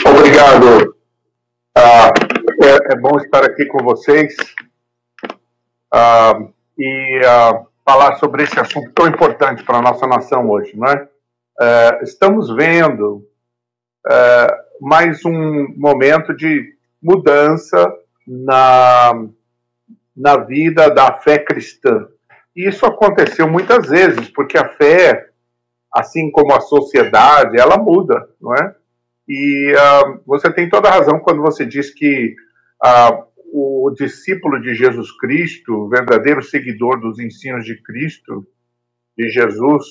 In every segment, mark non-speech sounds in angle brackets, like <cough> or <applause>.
Obrigado. Ah, é, é, bom estar aqui com vocês ah, e ah, falar sobre esse assunto tão importante para a nossa nação hoje, não é? é estamos vendo é, mais um momento de mudança na, na vida da fé cristã. E isso aconteceu muitas vezes, porque a fé, assim como a sociedade, ela muda, não é? E uh, você tem toda a razão quando você diz que uh, o discípulo de Jesus Cristo, o verdadeiro seguidor dos ensinos de Cristo, de Jesus,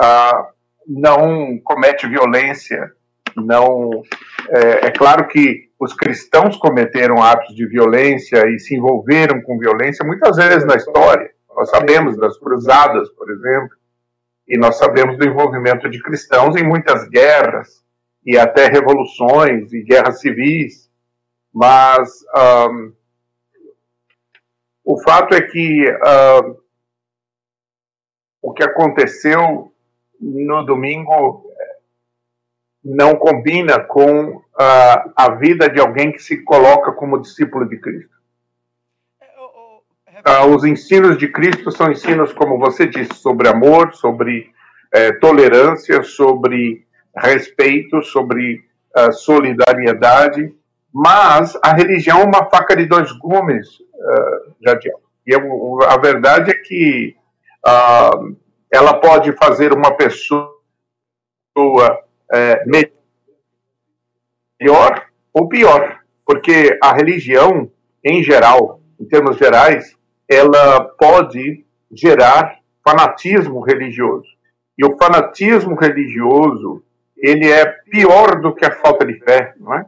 uh, não comete violência, não. É, é, claro que os cristãos cometeram atos de violência e se envolveram com violência muitas vezes na história. Nós sabemos das cruzadas, por exemplo, e nós sabemos do envolvimento de cristãos em muitas guerras e até revoluções e guerras civis, mas um, o fato é que uh, o que aconteceu no domingo não combina com uh, a vida de alguém que se coloca como discípulo de Cristo. Uh, os ensinos de Cristo são ensinos, como você disse, sobre amor, sobre eh, tolerância, sobre respeito, sobre uh, solidariedade, mas a religião é uma faca de dois gumes, uh, Jadiel. E eu, a verdade é que uh, ela pode fazer uma pessoa uh, melhor ou pior, porque a religião, em geral, em termos gerais, ela pode gerar fanatismo religioso. E o fanatismo religioso ele é pior do que a falta de fé, não é?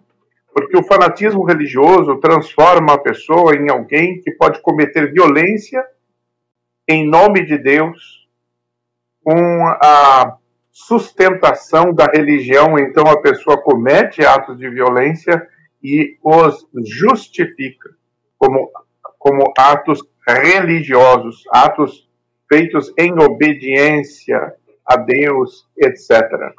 Porque o fanatismo religioso transforma a pessoa em alguém que pode cometer violência em nome de Deus, com a sustentação da religião, então a pessoa comete atos de violência e os justifica como, como atos religiosos, atos feitos em obediência a Deus, etc.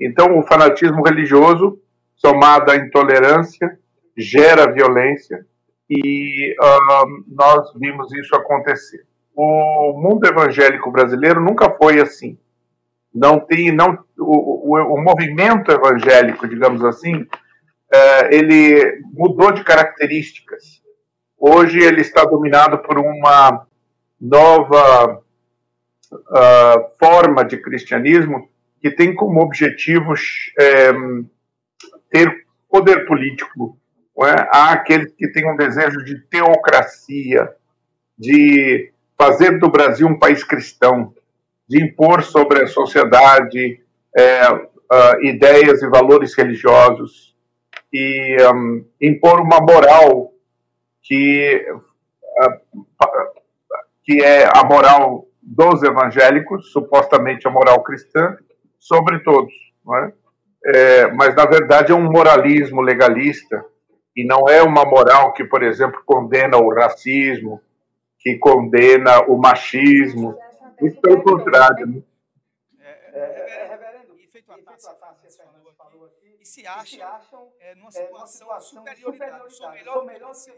Então, o fanatismo religioso, somado à intolerância, gera violência e uh, nós vimos isso acontecer. O mundo evangélico brasileiro nunca foi assim. Não tem, não, o, o, o movimento evangélico, digamos assim, uh, ele mudou de características. Hoje ele está dominado por uma nova uh, forma de cristianismo que tem como objetivo é, ter poder político. É? Há aqueles que têm um desejo de teocracia, de fazer do Brasil um país cristão, de impor sobre a sociedade é, uh, ideias e valores religiosos e um, impor uma moral que, que é a moral dos evangélicos, supostamente a moral cristã, sobre todos. Não é? É, mas, na verdade, é um moralismo legalista e não é uma moral que, por exemplo, condena o racismo, que condena o machismo. Isso pelo contrário. Né? E se acham é, numa situação de superioridade, sou melhor do que você.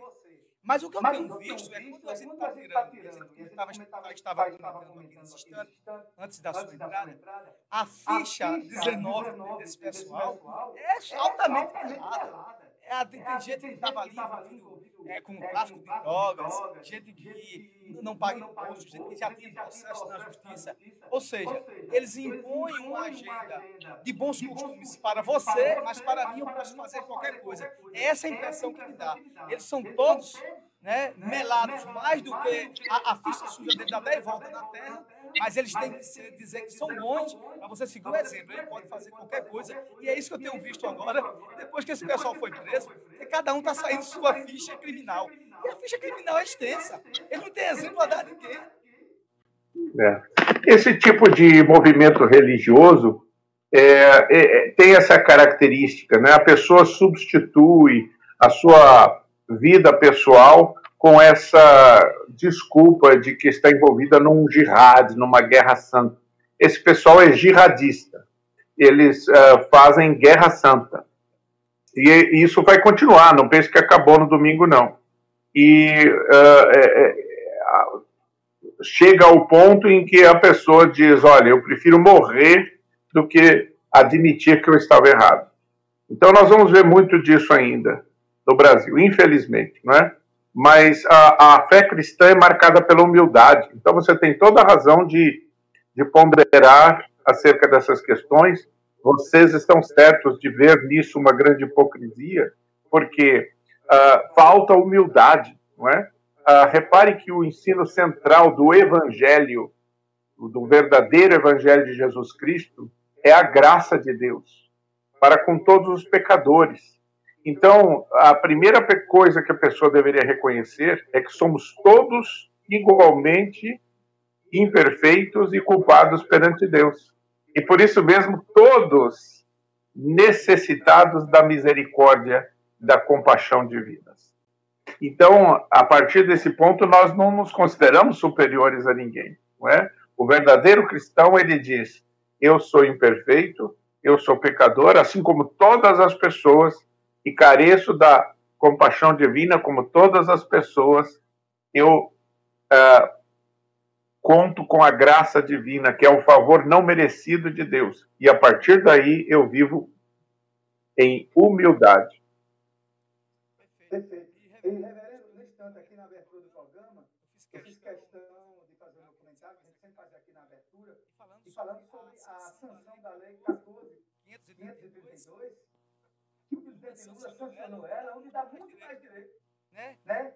Mas o que eu Mas tenho visto é quando a gente está tirando, a gente estava comentando aqui nesse instante, antes da sua entrada, a ficha 19 desse pessoal é altamente errada. É, tem, tem gente que estava ali envolvido é, com tráfico de drogas, gente que não paga imposto, gente que já tinha processo na justiça. Ou seja, eles impõem uma agenda de bons costumes para você, mas para mim eu posso fazer qualquer coisa. Essa é a impressão que me dá. Eles são todos né, melados mais do que a, a ficha suja dele dá 10 voltas na terra, mas eles têm que ser, dizer que são bons para você seguir o exemplo. Ele pode fazer qualquer coisa. E é isso que eu tenho visto agora, depois que esse pessoal foi preso, que cada um está saindo sua ficha criminal. E a ficha criminal é extensa. Ele não tem exemplo a dar a ninguém. É. Esse tipo de movimento religioso é, é, é, tem essa característica, né? A pessoa substitui a sua vida pessoal com essa desculpa de que está envolvida num jihad, numa guerra santa. Esse pessoal é jihadista. Eles uh, fazem guerra santa. E isso vai continuar, não pense que acabou no domingo, não. E uh, é, é, chega ao ponto em que a pessoa diz: Olha, eu prefiro morrer do que admitir que eu estava errado. Então, nós vamos ver muito disso ainda no Brasil, infelizmente, não é? Mas a, a fé cristã é marcada pela humildade. Então, você tem toda a razão de, de ponderar acerca dessas questões. Vocês estão certos de ver nisso uma grande hipocrisia, porque uh, falta humildade, não é? Uh, repare que o ensino central do Evangelho, do verdadeiro Evangelho de Jesus Cristo, é a graça de Deus para com todos os pecadores. Então, a primeira coisa que a pessoa deveria reconhecer é que somos todos igualmente imperfeitos e culpados perante Deus. E por isso mesmo, todos necessitados da misericórdia, da compaixão divina. Então, a partir desse ponto, nós não nos consideramos superiores a ninguém, não é? O verdadeiro cristão, ele diz: eu sou imperfeito, eu sou pecador, assim como todas as pessoas, e careço da compaixão divina, como todas as pessoas, eu uh, conto com a graça divina, que é o favor não merecido de Deus. E a partir daí eu vivo em humildade. Perfeito. E, reverendo, aqui na abertura do programa, eu fiz questão de fazer um comentário, que a gente sempre faz aqui na abertura, e falando sobre a sanção da Lei 14.532, presidente Lula sancionou ela, onde dá muito mais direito. Né? né?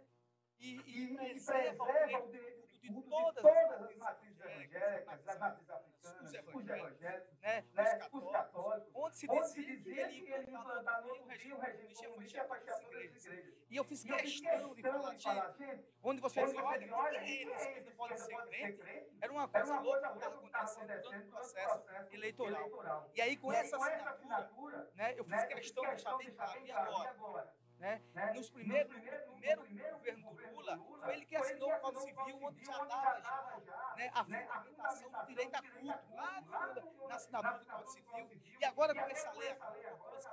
E, e, e preserva o direito de culto de todas as matrizes evangélicas, das matrizes africanas, os evangélicos, né? né? os católicos, onde se dizia que ele ia implantar no o regime comunista para igrejas. E eu fiz questão de falar, gente, onde você olha, olha eles que não podem ser crentes, era uma coisa louca que estava acontecendo durante o processo eleitoral. E aí, com essa assinatura, né, eu fiz questão de deixar bem claro, e agora? Né? né? Nos primeiros, no primeiro, primeiro governo do Lula, foi ele que assinou o Código Civil, onde já dava já, né, a fundamentação do direito a culto, lá no, na assinatura do Código Civil. E agora, com essa lei, a 14,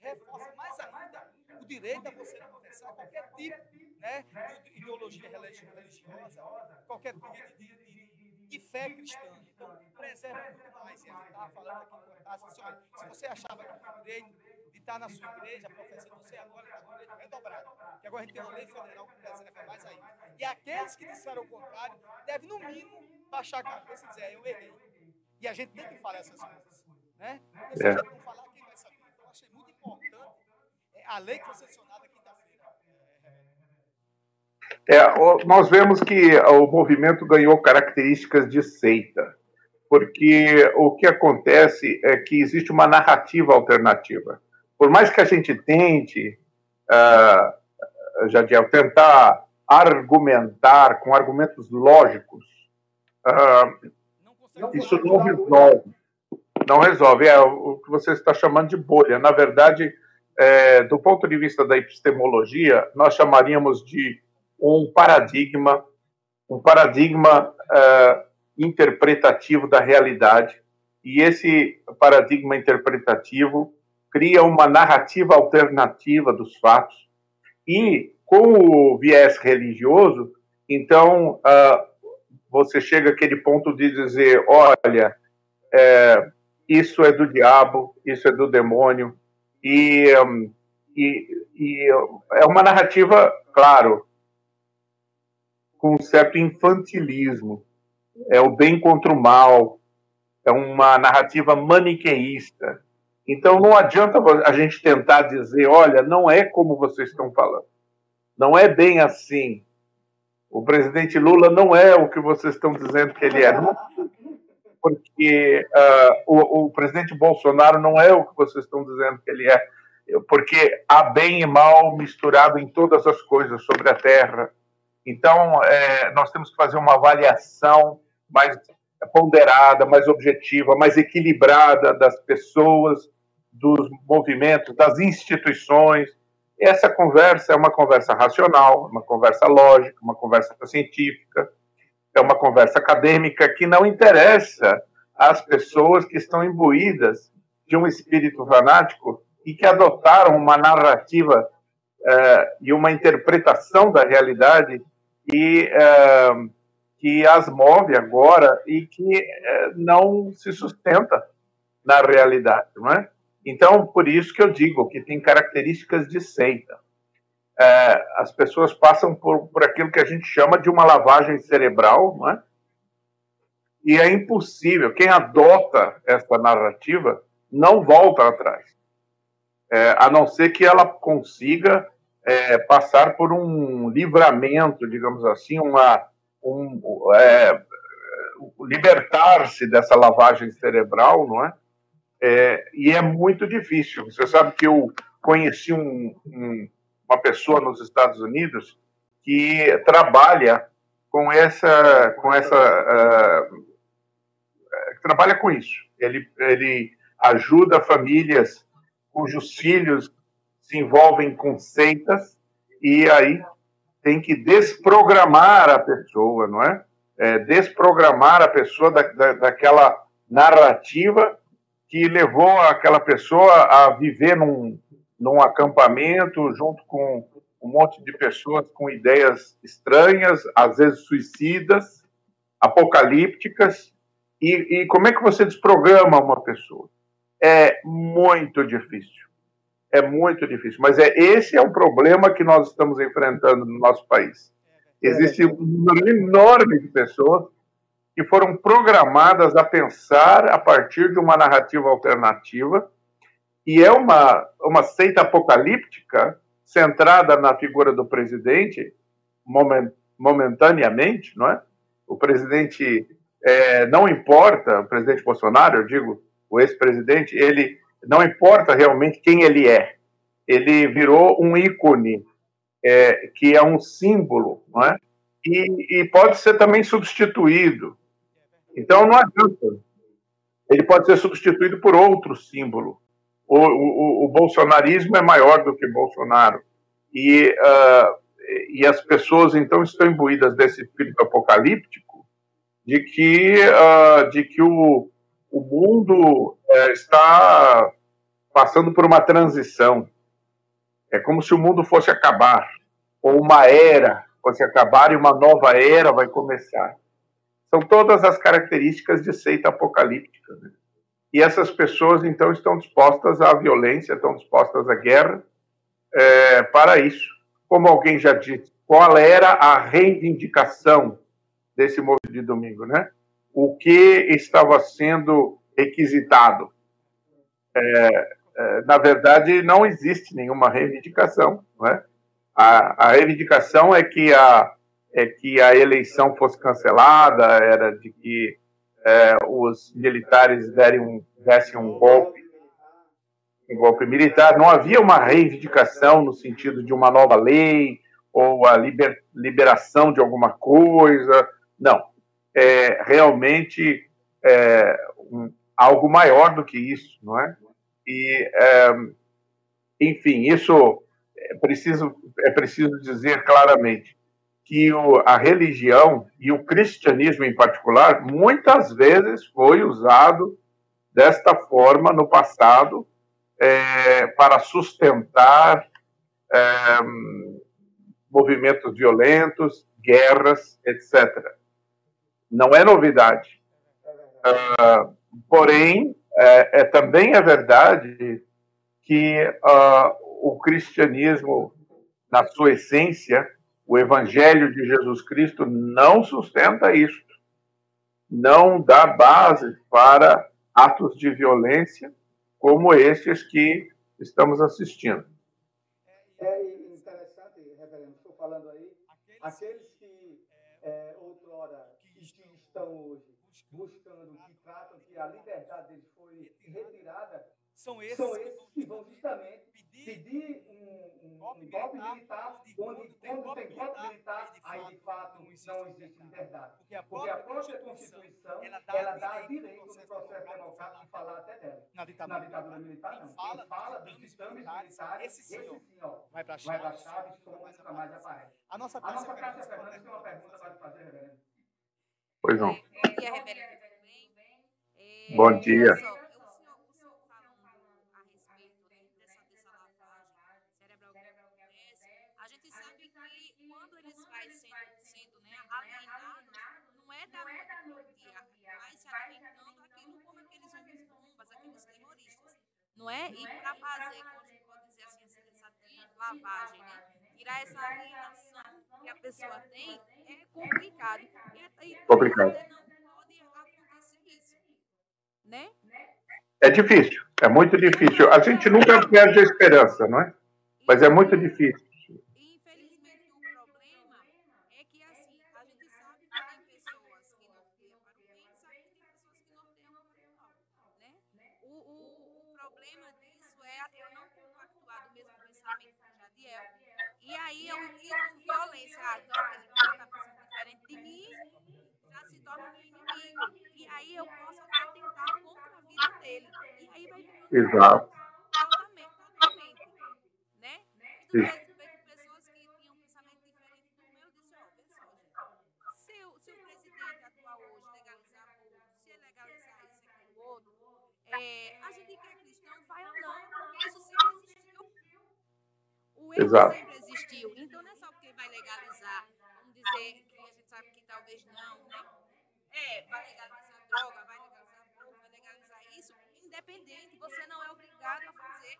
reforça mais ainda o direito a você professar qualquer tipo né, de ideologia religiosa, qualquer tipo de, de, de fé cristã. Então, preserva muito mais. E a gente estava falando aqui assim, olha, se você achava que o direito está na sua igreja, professor, você agora está com direito redobrado. Que agora a gente tem uma lei federal que preserva mais ainda. E aqueles que disseram o contrário devem, no mínimo, baixar a cabeça e dizer, eu errei. E a gente tem que falar essas coisas. Né? Porque se a gente não falar, quem vai saber? Então, eu achei muito importante é, a lei que foi sancionada quinta-feira. É, nós vemos que o movimento ganhou características de seita, porque o que acontece é que existe uma narrativa alternativa por mais que a gente tente, uh, Jadiel, tentar argumentar com argumentos lógicos, uh, isso não resolve. Não resolve. É o que você está chamando de bolha. Na verdade, é, do ponto de vista da epistemologia, nós chamaríamos de um paradigma, um paradigma uh, interpretativo da realidade. E esse paradigma interpretativo cria uma narrativa alternativa dos fatos. E com o viés religioso, então uh, você chega àquele ponto de dizer: olha, é, isso é do diabo, isso é do demônio, e, um, e, e é uma narrativa, claro, com um certo infantilismo. É o bem contra o mal, é uma narrativa maniqueísta. Então não adianta a gente tentar dizer, olha, não é como vocês estão falando. Não é bem assim. O presidente Lula não é o que vocês estão dizendo que ele é. Não, porque uh, o, o, presidente Bolsonaro não é o que vocês estão dizendo que ele é. Porque há bem e mal misturado em todas as coisas sobre a Terra. Então, é, nós temos que fazer uma avaliação mais ponderada, mais objetiva, mais equilibrada das pessoas, dos movimentos, das instituições. Essa conversa é uma conversa racional, uma conversa lógica, uma conversa científica, é uma conversa acadêmica que não interessa às pessoas que estão imbuídas de um espírito fanático e que adotaram uma narrativa uh, e uma interpretação da realidade e uh, que as move agora e que uh, não se sustenta na realidade, não é? Então, por isso que eu digo que tem características de seita. as pessoas passam por, por aquilo que a gente chama de uma lavagem cerebral, não é? E é impossível. Quem adota essa narrativa não volta atrás. É, a não ser que ela consiga é, passar por um livramento, digamos assim, uma, um, é, libertar-se dessa lavagem cerebral, não é? É? E é muito difícil. Você sabe que eu conheci um, um, uma pessoa nos Estados Unidos que trabalha com essa, com essa, uh, trabalha com isso. Ele, ele ajuda famílias cujos filhos se envolvem com seitas e aí tem que desprogramar a pessoa, não é? é desprogramar a pessoa da, da, daquela narrativa que levou aquela pessoa a viver num, num acampamento junto com um monte de pessoas com ideias estranhas, às vezes suicidas, apocalípticas. E, e como é que você desprograma uma pessoa? É muito difícil é muito difícil. Mas é esse é o problema que nós estamos enfrentando no nosso país. Existe um número enorme de pessoas que foram programadas a pensar a partir de uma narrativa alternativa e é uma, uma seita apocalíptica centrada na figura do presidente moment, momentaneamente, não é? O presidente é, não importa, o presidente Bolsonaro, eu digo, o ex-presidente, ele não importa realmente quem ele é, ele virou um ícone, é, que é um símbolo, não é? E, e, pode ser também substituído. Então não adianta. Ele pode ser substituído por outro símbolo. O, o, o bolsonarismo é maior do que Bolsonaro. E, uh, e as pessoas então estão imbuídas desse espírito apocalíptico de que, uh, de que o, o mundo é, está passando por uma transição. É como se o mundo fosse acabar, ou uma era fosse acabar e uma nova era vai começar. São todas as características de seita apocalíptica. Né? E essas pessoas, então, estão dispostas à violência, estão dispostas à guerra é, para isso. Como alguém já disse, qual era a reivindicação desse movimento de domingo, né? O que estava sendo requisitado. É, é, na verdade, não existe nenhuma reivindicação. Não é? a, a reivindicação é que a, é que a eleição fosse cancelada, era de que é, os militares derem um, dessem um golpe, um golpe militar. Não havia uma reivindicação no sentido de uma nova lei ou a liber, liberação de alguma coisa. Não. É realmente é, um, algo maior do que isso, não é? E, é, enfim, isso é preciso, é preciso dizer claramente que o, a religião e o cristianismo em particular muitas vezes foi usado desta forma no passado é, para sustentar é, movimentos violentos, guerras, etc. Não é novidade. Uh, porém, é, é, também é verdade que uh, o cristianismo, na sua essência, o evangelho de Jesus Cristo não sustenta isso, não dá base para atos de violência como estes que estamos assistindo. É interessante, reverendo, estou falando aí, aqueles que é, outrora que estão hoje buscando, que tratam que a liberdade deles foi retirada, são esses, são esses que vão justamente pedir um, um, golpe, um golpe militar, onde, quando tem golpe militar, aí de fato não existe liberdade. Porque a própria, Porque a própria Constituição, ela dá, ela dá direito no processo democrático de falar até dela. Na ditadura, Na ditadura militar, não. Quem fala dos ditames militares, esse sim, ó, vai para a chave, e nunca mais aparece. A nossa Cássia Fernandes tem uma pergunta para fazer, reverendo. Pois não. Bom dia, reverendo. Bom dia. gente sabe que quando eles vai sendo, sendo né, alienados, não é da noite dia, vai se alimentando aquilo como aqueles homens bombas, aqueles terroristas, não é? E para fazer, como pode dizer assim, essa lavagem, né? Tirar essa alienação que a pessoa tem é complicado. E, e complicado. não pode acontecer isso, né? É difícil, é muito difícil. A gente nunca perde a esperança, não é? Mas é muito difícil. Infelizmente, o problema é que, assim, a gente sabe que tem pessoas que norteiam para o bem, sabe que tem pessoas que norteiam para o mal, né? O, o, o problema disso é eu não compactuar do mesmo pensamento que Jadiel. E aí eu ir com violência. Ah, então aquele cara está diferente de mim, já se torna meu inimigo. E aí eu posso até tentar contra a vida dele. E aí vai Exato. totalmente, totalmente. Né? Tudo bem, tudo bem com pessoas que tinham um pensamento diferente do meu, eu disse, ó, gente. Se o, se o presidente atual hoje legalizar se legalizar isso, aquilo, outro, é, a gente que é cristão vai andando, porque isso sempre existiu. O erro Exato. sempre existiu. Então não é só porque vai legalizar, vamos dizer que a gente sabe que talvez não, né? É, vai legalizar droga, vai legalizar aborto, vai legalizar isso, independente, você não é obrigado a fazer.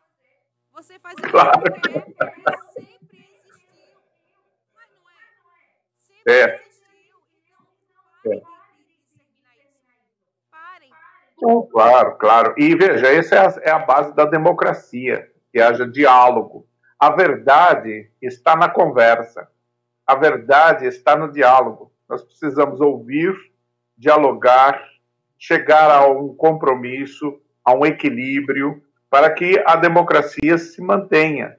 Você faz Claro. porque é, porque sempre existiu. Mas não é? Sempre É. existiu. Então, parem. Então, claro, claro. E veja, essa é a, é a base da democracia, que haja diálogo. A verdade está na conversa. A verdade está no diálogo. Nós precisamos ouvir, dialogar, chegar a um compromisso, a um equilíbrio, para que a democracia se mantenha.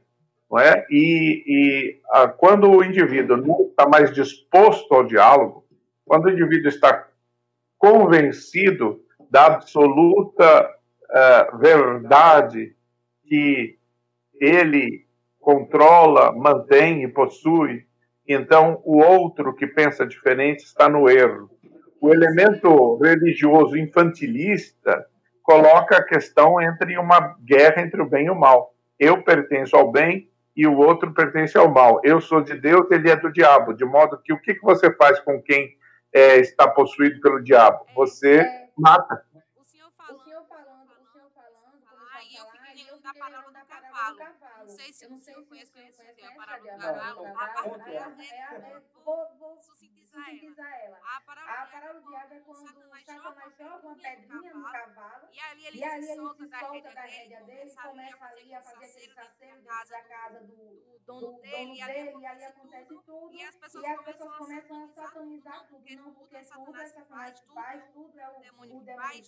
Não é? E, e ah, quando o indivíduo não está mais disposto ao diálogo, quando o indivíduo está convencido da absoluta uh, verdade que ele controla, mantém e possui, então o outro que pensa diferente está no erro. O elemento religioso infantilista coloca a questão entre uma guerra entre o bem e o mal. Eu pertenço ao bem e o outro pertence ao mal. Eu sou de Deus, ele é do diabo. De modo que o que você faz com quem é, está possuído pelo diabo? Você mata. O senhor falando, O senhor falando, o senhor falando, e eu fiquei eu lembrando da parábola do da cavalo. parábola do cavalo. Não sei se Eu o não sei senhor se conhece, senhor conhece a a parábola do cavalo. A parábola É a- a- vou, vou- vou sintetizar ela. ela. A parábola A do parábola do diabo é quando Satanás Satanás joga uma pedrinha no cavalo cavalo e ali ele e ali se ele solta se da solta rédea da dele, rédea dele, começa ali começa a ali a fazer aquele saceiro dentro da casa do, casa do, do dono do dele, dono e ali e acontece tudo. E as pessoas E as começam pessoas a começam a satanizar tudo, não, tudo, porque não, tudo porque é tudo Satanás é que Satanás faz, tudo é o o, demônio o que faz,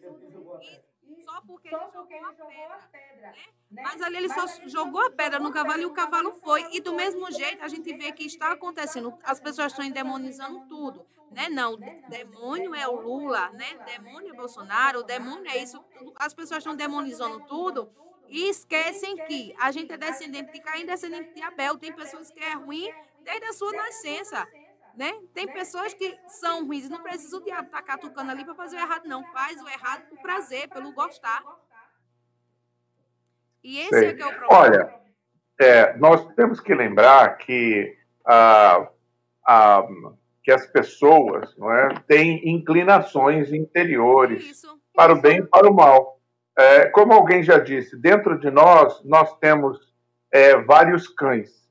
tudo isso. E e só porque só ele porque jogou ele a jogou a pedra. né? né? Mas ali ele Mas só jogou a pedra no cavalo e o cavalo e o foi. E do mesmo E jeito a gente vê que está acontecendo. As pessoas As estão pessoas estão endemonizando tudo. Né? Não, demônio é o Lula, né? Demônio é Bolsonaro, o Bolsonaro, demônio é isso. As pessoas estão demonizando demonizando tudo e esquecem que a gente é descendente de Caim, descendente de Abel. Tem pessoas que é ruim desde a sua nascença. Né? Tem pessoas que são ruins. Não precisa o diabo estar diabo catucando ali para fazer o errado, não. Faz o errado por prazer, pelo gostar. pelo gostar. E esse Sei. é que é o problema. Olha, é, nós temos que lembrar que, ah, ah, que as pessoas não é, têm inclinações interiores Isso. para o bem e para o mal. É, como alguém já disse, dentro de nós, nós temos é, vários cães.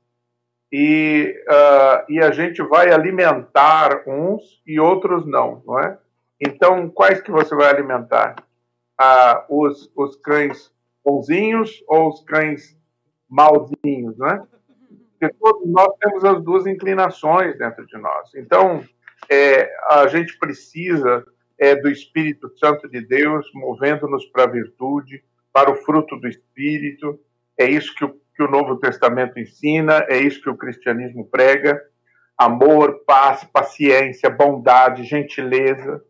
E, ah, e a gente vai alimentar uns e outros não, não é? Então, quais que você vai alimentar? Ah, os, os cães bonzinhos ou os cães malzinhos, né? Porque todos nós temos as duas inclinações dentro de nós. Então, é, a gente precisa é, do Espírito Santo de Deus movendo-nos para a virtude, para o fruto do Espírito. É isso que o, que o Novo Testamento ensina, é isso que o cristianismo prega. Amor, paz, paciência, bondade, gentileza,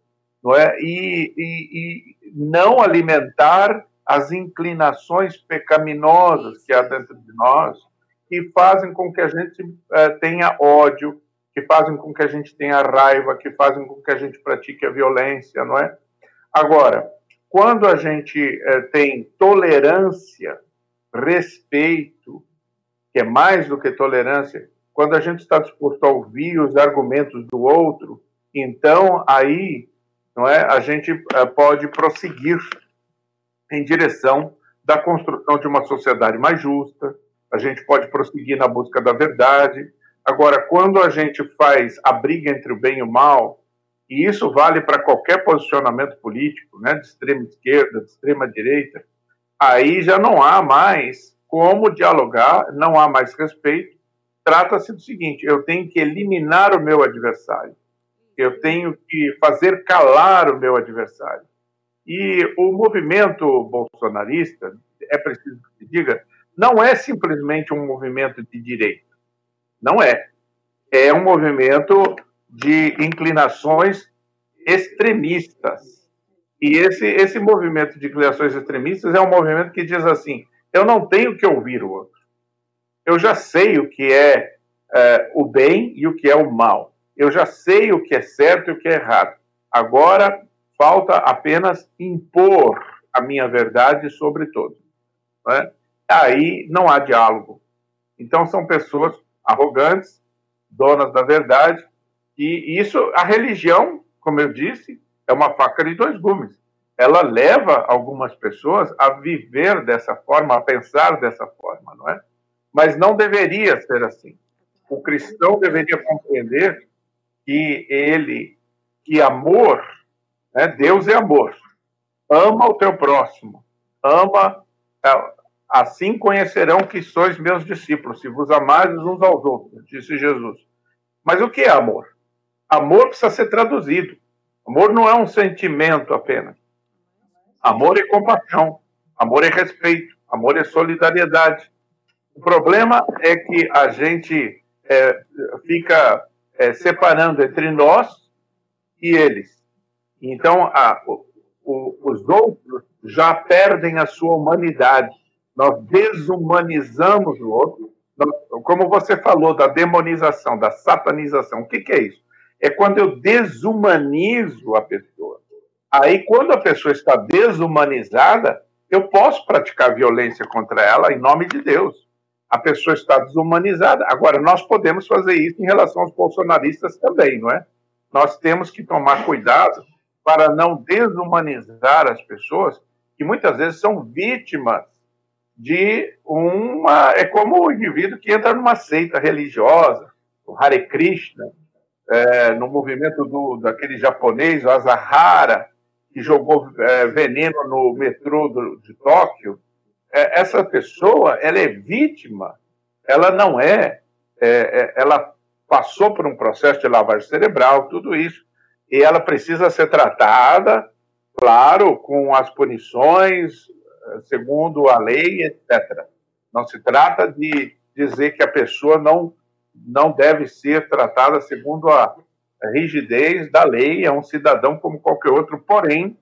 não é? E, e, e não alimentar as inclinações pecaminosas que há dentro de nós, que fazem com que a gente uh, tenha ódio, que fazem com que a gente tenha raiva, que fazem com que a gente pratique a violência, não é? Agora, quando a gente uh, tem tolerância, respeito, que é mais do que tolerância, quando a gente está disposto a ouvir os argumentos do outro, então aí não é, a gente eh, pode prosseguir em direção da construção de uma sociedade mais justa, a gente pode prosseguir na busca da verdade. Agora, quando a gente faz a briga entre o bem e o mal, e isso vale para qualquer posicionamento político, né, de extrema esquerda, de extrema direita, aí já não há mais como dialogar, não há mais respeito. Trata-se do seguinte: eu tenho que eliminar o meu adversário, eu tenho que fazer calar o meu adversário. E o movimento bolsonarista, é preciso que se diga, não é simplesmente um movimento de direita. Não é. É um movimento de inclinações extremistas. E esse, esse movimento de inclinações extremistas é um movimento que diz assim: eu não tenho que ouvir o outro. Eu já sei o que é, é o bem e o que é o mal. Eu já sei o que é certo e o que é errado. Agora falta apenas impor a minha verdade sobre todos. Não é? Aí não há diálogo. Então são pessoas arrogantes, donas da verdade, e isso, a religião, como eu disse, é uma faca de dois gumes. Ela leva algumas pessoas a viver dessa forma, a pensar dessa forma, não é? Mas não deveria ser assim. O cristão deveria compreender que ele, que amor, né? Deus é amor. Ama o teu próximo. Ama é, Assim conhecerão que sois meus discípulos, se vos amares uns aos outros, disse Jesus. Mas o que é amor? Amor precisa ser traduzido. Amor não é um sentimento apenas. Amor é compaixão, amor é respeito, amor é solidariedade. O problema é que a gente é, fica é, separando entre nós e eles. Então, a, o, os outros já perdem a sua humanidade nós desumanizamos o outro, como você falou da demonização, da satanização. O que, que é isso? É quando eu desumanizo a pessoa. Aí, quando a pessoa está desumanizada, eu posso praticar violência contra ela em nome de Deus. A pessoa está desumanizada. Agora, nós podemos fazer isso em relação aos bolsonaristas também, não é? Nós temos que tomar cuidado para não desumanizar as pessoas que muitas vezes são vítimas de uma. É como o indivíduo que entra numa seita religiosa, o Hare Krishna, é, no movimento do, daquele japonês, o Asahara, que jogou é, veneno no metrô do, de Tóquio. É, essa pessoa, ela é vítima, ela não é, é, é, ela passou por um processo de lavagem cerebral, tudo isso, e ela precisa ser tratada, claro, com as punições segundo a lei, etc. Não se trata de dizer que a pessoa não, não deve ser tratada segundo a rigidez da lei, é um cidadão como qualquer outro, porém,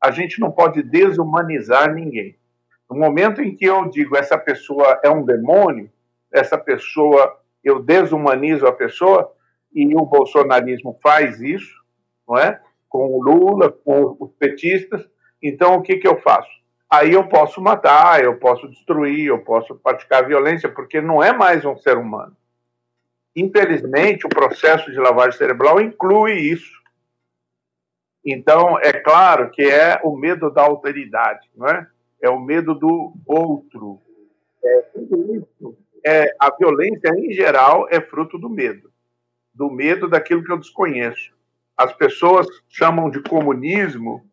a gente não pode desumanizar ninguém. No momento em que eu digo essa pessoa é um demônio, essa pessoa, eu desumanizo a pessoa, e o bolsonarismo faz isso, não é? Com o Lula, com os petistas, então o que, que eu faço? Aí eu posso matar, eu posso destruir, eu posso praticar violência, porque não é mais um ser humano. Infelizmente, o processo de lavagem cerebral inclui isso. Então, é claro que é o medo da alteridade, não é? É o medo do outro. É, tudo isso, é, a violência, em geral, é fruto do medo. Do medo daquilo que eu desconheço. As pessoas chamam de comunismo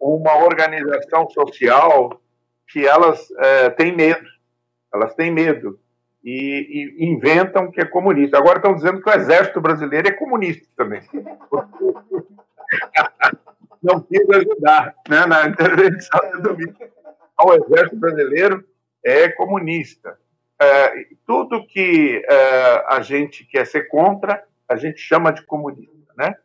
uma organização social que elas é, têm medo, elas têm medo e, e, inventam que é comunista. Agora estão dizendo que o exército brasileiro é comunista também. <laughs> Não quis ajudar né, na intervenção do domingo. O exército brasileiro é comunista. É, tudo que é, a gente quer ser contra, a gente chama de comunista, né?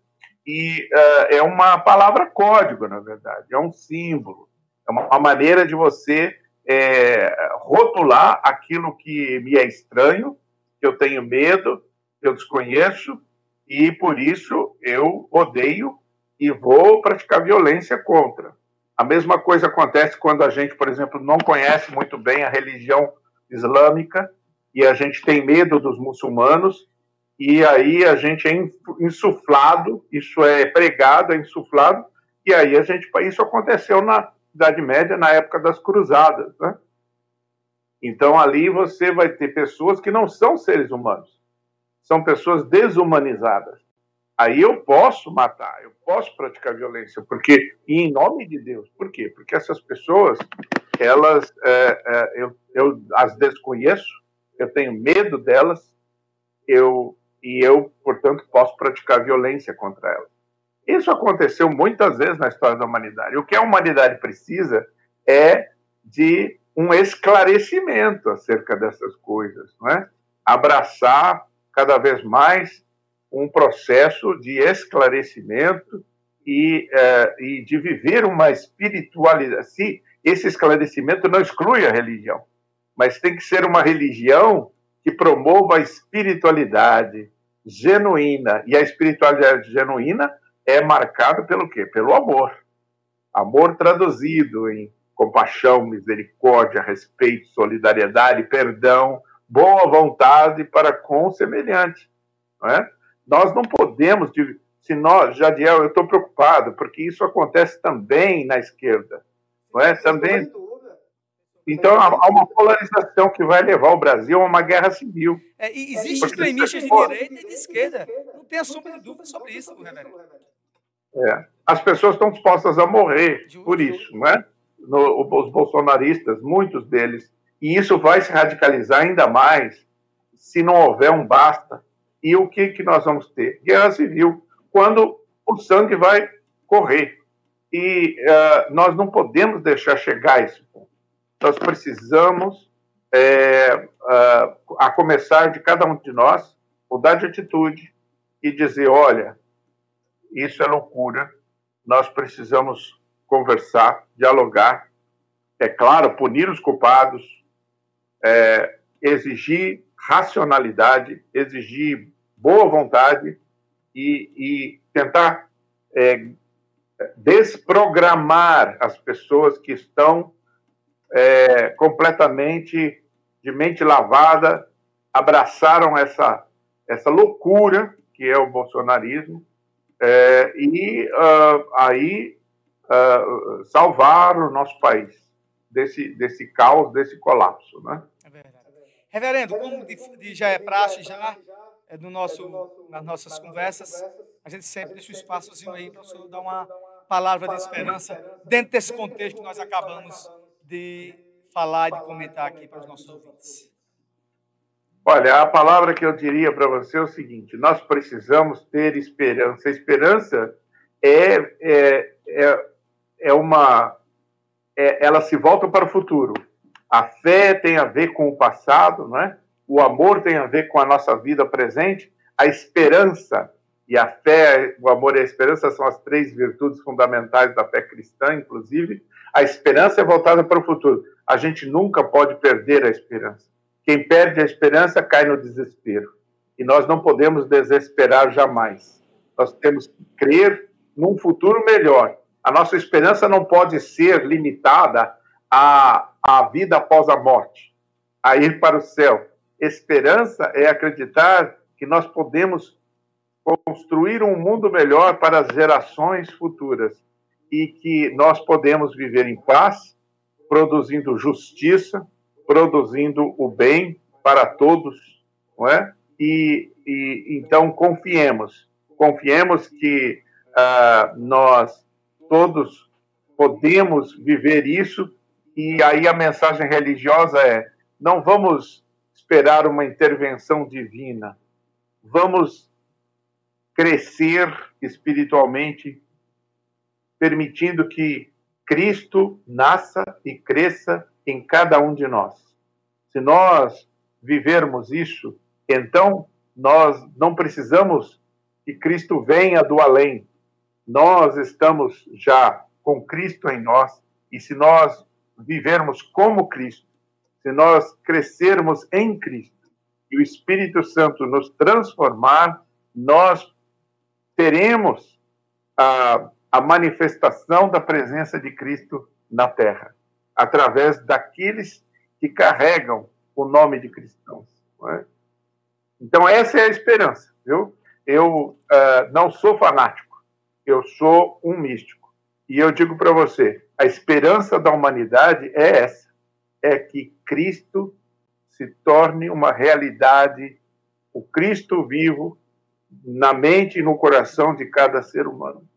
E uh, é uma palavra código, na verdade, é um símbolo, é uma, uma maneira de você é, rotular aquilo que me é estranho, que eu tenho medo, que eu desconheço, e por isso eu odeio e vou praticar violência contra. A mesma coisa acontece quando a gente, por exemplo, não conhece muito bem a religião islâmica e a gente tem medo dos muçulmanos, e aí a gente é insuflado, isso é pregado, é insuflado, e aí a gente, isso aconteceu na Idade Média, na época das cruzadas, né? Então ali você vai ter pessoas que não são seres humanos, são pessoas desumanizadas. Aí eu posso matar, eu posso praticar violência, porque e em nome de Deus. Por quê? Porque essas pessoas, elas, é, é, eu, eu as desconheço, eu tenho medo delas, eu e eu, portanto, posso praticar violência contra elas. Isso aconteceu muitas vezes na história da humanidade. O que a humanidade precisa é de um esclarecimento acerca dessas coisas, não é? Abraçar cada vez mais um processo de esclarecimento e, uh, e de viver uma espiritualidade. Se esse esclarecimento não exclui a religião, mas tem que ser uma religião que promova a espiritualidade genuína. E a espiritualidade genuína é marcada pelo quê? Pelo amor. Amor traduzido em compaixão, misericórdia, respeito, solidariedade, perdão, boa vontade para com o semelhante. Não é? Nós não podemos, se nós, Jadiel, eu estou preocupado, porque isso acontece também na esquerda. Não é? Também. Então há uma polarização que vai levar o Brasil a uma guerra civil. É, e existem extremistas de direita e de esquerda. Não tem sombra de dúvida sobre isso, reverendo. É. As pessoas estão dispostas a morrer por isso, não é? No, os bolsonaristas, muitos deles. E isso vai se radicalizar ainda mais se não houver um basta e o que, que nós vamos ter? Guerra civil, quando o sangue vai correr. E uh, nós não podemos deixar chegar a ponto. Nós precisamos, é, uh, a começar de cada um de nós, mudar de atitude e dizer: olha, isso é loucura, nós precisamos conversar, dialogar, é claro, punir os culpados, é, exigir racionalidade, exigir boa vontade e, e tentar é, desprogramar as pessoas que estão é, completamente de mente lavada, abraçaram essa, essa loucura que é o bolsonarismo, é, e uh, aí uh, salvar o nosso país desse, desse caos, desse colapso. Né? É verdade. Reverendo, como de, de já é praxe, já é, no nosso, nas nossas conversas, a gente sempre deixa um espaçozinho aí para o senhor dar uma palavra de esperança dentro desse contexto que nós acabamos de falar de comentar aqui para os nossos ouvintes. Olha, a palavra que eu diria para você é o seguinte: nós precisamos ter esperança. Esperança é, é, é, é uma. É, ela se volta para o futuro. A fé tem a ver com o passado, não é? o amor tem a ver com a nossa vida presente, a esperança e a fé, o amor e a esperança são as três virtudes fundamentais da fé cristã, inclusive. A esperança é voltada para o futuro. A gente nunca pode perder a esperança. Quem perde a esperança cai no desespero. E nós não podemos desesperar jamais. Nós temos que crer num futuro melhor. A nossa esperança não pode ser limitada à, à vida após a morte, a ir para o céu Esperança é acreditar que nós podemos construir um mundo melhor para as gerações futuras e que nós podemos viver em paz, produzindo justiça, produzindo o bem para todos, não é? E, e então confiemos, confiemos que uh, nós todos podemos viver isso e aí a mensagem religiosa é não vamos esperar uma intervenção divina. Vamos crescer espiritualmente, permitindo que Cristo nasça e cresça em cada um de nós. Se nós vivermos isso, então nós não precisamos que Cristo venha do além. Nós estamos já com Cristo em nós, e se nós vivermos como Cristo, se nós crescermos em Cristo e o Espírito Santo nos transformar, nós teremos a, a manifestação da presença de Cristo na terra, através daqueles que carregam o nome de cristãos. É? Então, essa é a esperança, viu? Eu uh, não sou fanático, eu sou um místico. E eu digo para você, a esperança da humanidade é essa, é que Cristo se torne uma realidade, o Cristo vivo na mente e no coração de cada ser humano.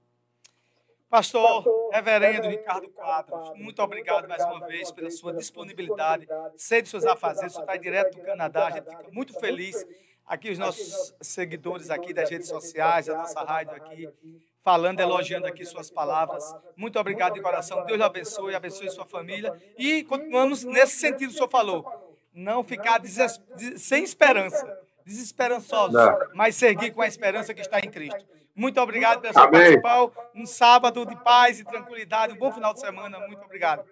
Pastor, Reverendo Ricardo Quadros, muito obrigado mais uma vez pela sua disponibilidade, sei de seus afazeres, você está direto do Canadá, a gente. Fica muito feliz. Aqui os nossos seguidores aqui das redes sociais, da nossa rádio aqui, falando, elogiando aqui suas palavras. Muito obrigado de coração. Deus lhe abençoe, abençoe sua família. E continuamos nesse sentido que o senhor falou. Não ficar sem esperança, desesperançosos, mas seguir com a esperança que está em Cristo. Muito obrigado pela sua participação. Um sábado de paz e tranquilidade. Um bom final de semana. Muito obrigado.